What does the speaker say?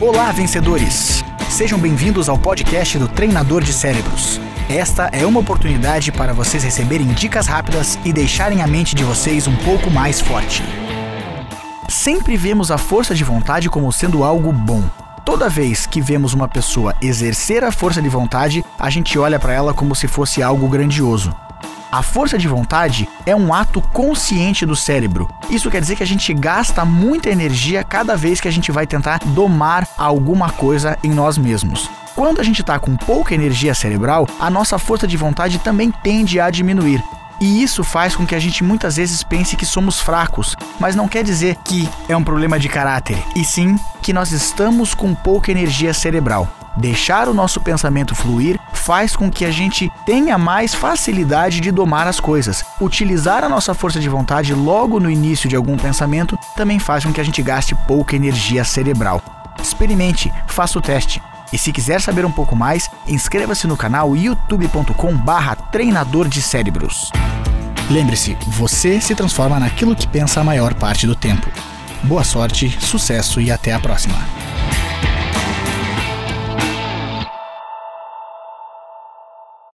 Olá, vencedores! Sejam bem-vindos ao podcast do Treinador de Cérebros. Esta é uma oportunidade para vocês receberem dicas rápidas e deixarem a mente de vocês um pouco mais forte. Sempre vemos a força de vontade como sendo algo bom. Toda vez que vemos uma pessoa exercer a força de vontade, a gente olha para ela como se fosse algo grandioso. A força de vontade é um ato consciente do cérebro. Isso quer dizer que a gente gasta muita energia cada vez que a gente vai tentar domar alguma coisa em nós mesmos. Quando a gente está com pouca energia cerebral, a nossa força de vontade também tende a diminuir. E isso faz com que a gente muitas vezes pense que somos fracos, mas não quer dizer que é um problema de caráter, e sim que nós estamos com pouca energia cerebral. Deixar o nosso pensamento fluir faz com que a gente tenha mais facilidade de domar as coisas. Utilizar a nossa força de vontade logo no início de algum pensamento também faz com que a gente gaste pouca energia cerebral. Experimente, faça o teste. E se quiser saber um pouco mais, inscreva-se no canal youtube.com/barra treinador de cérebros. Lembre-se, você se transforma naquilo que pensa a maior parte do tempo. Boa sorte, sucesso e até a próxima.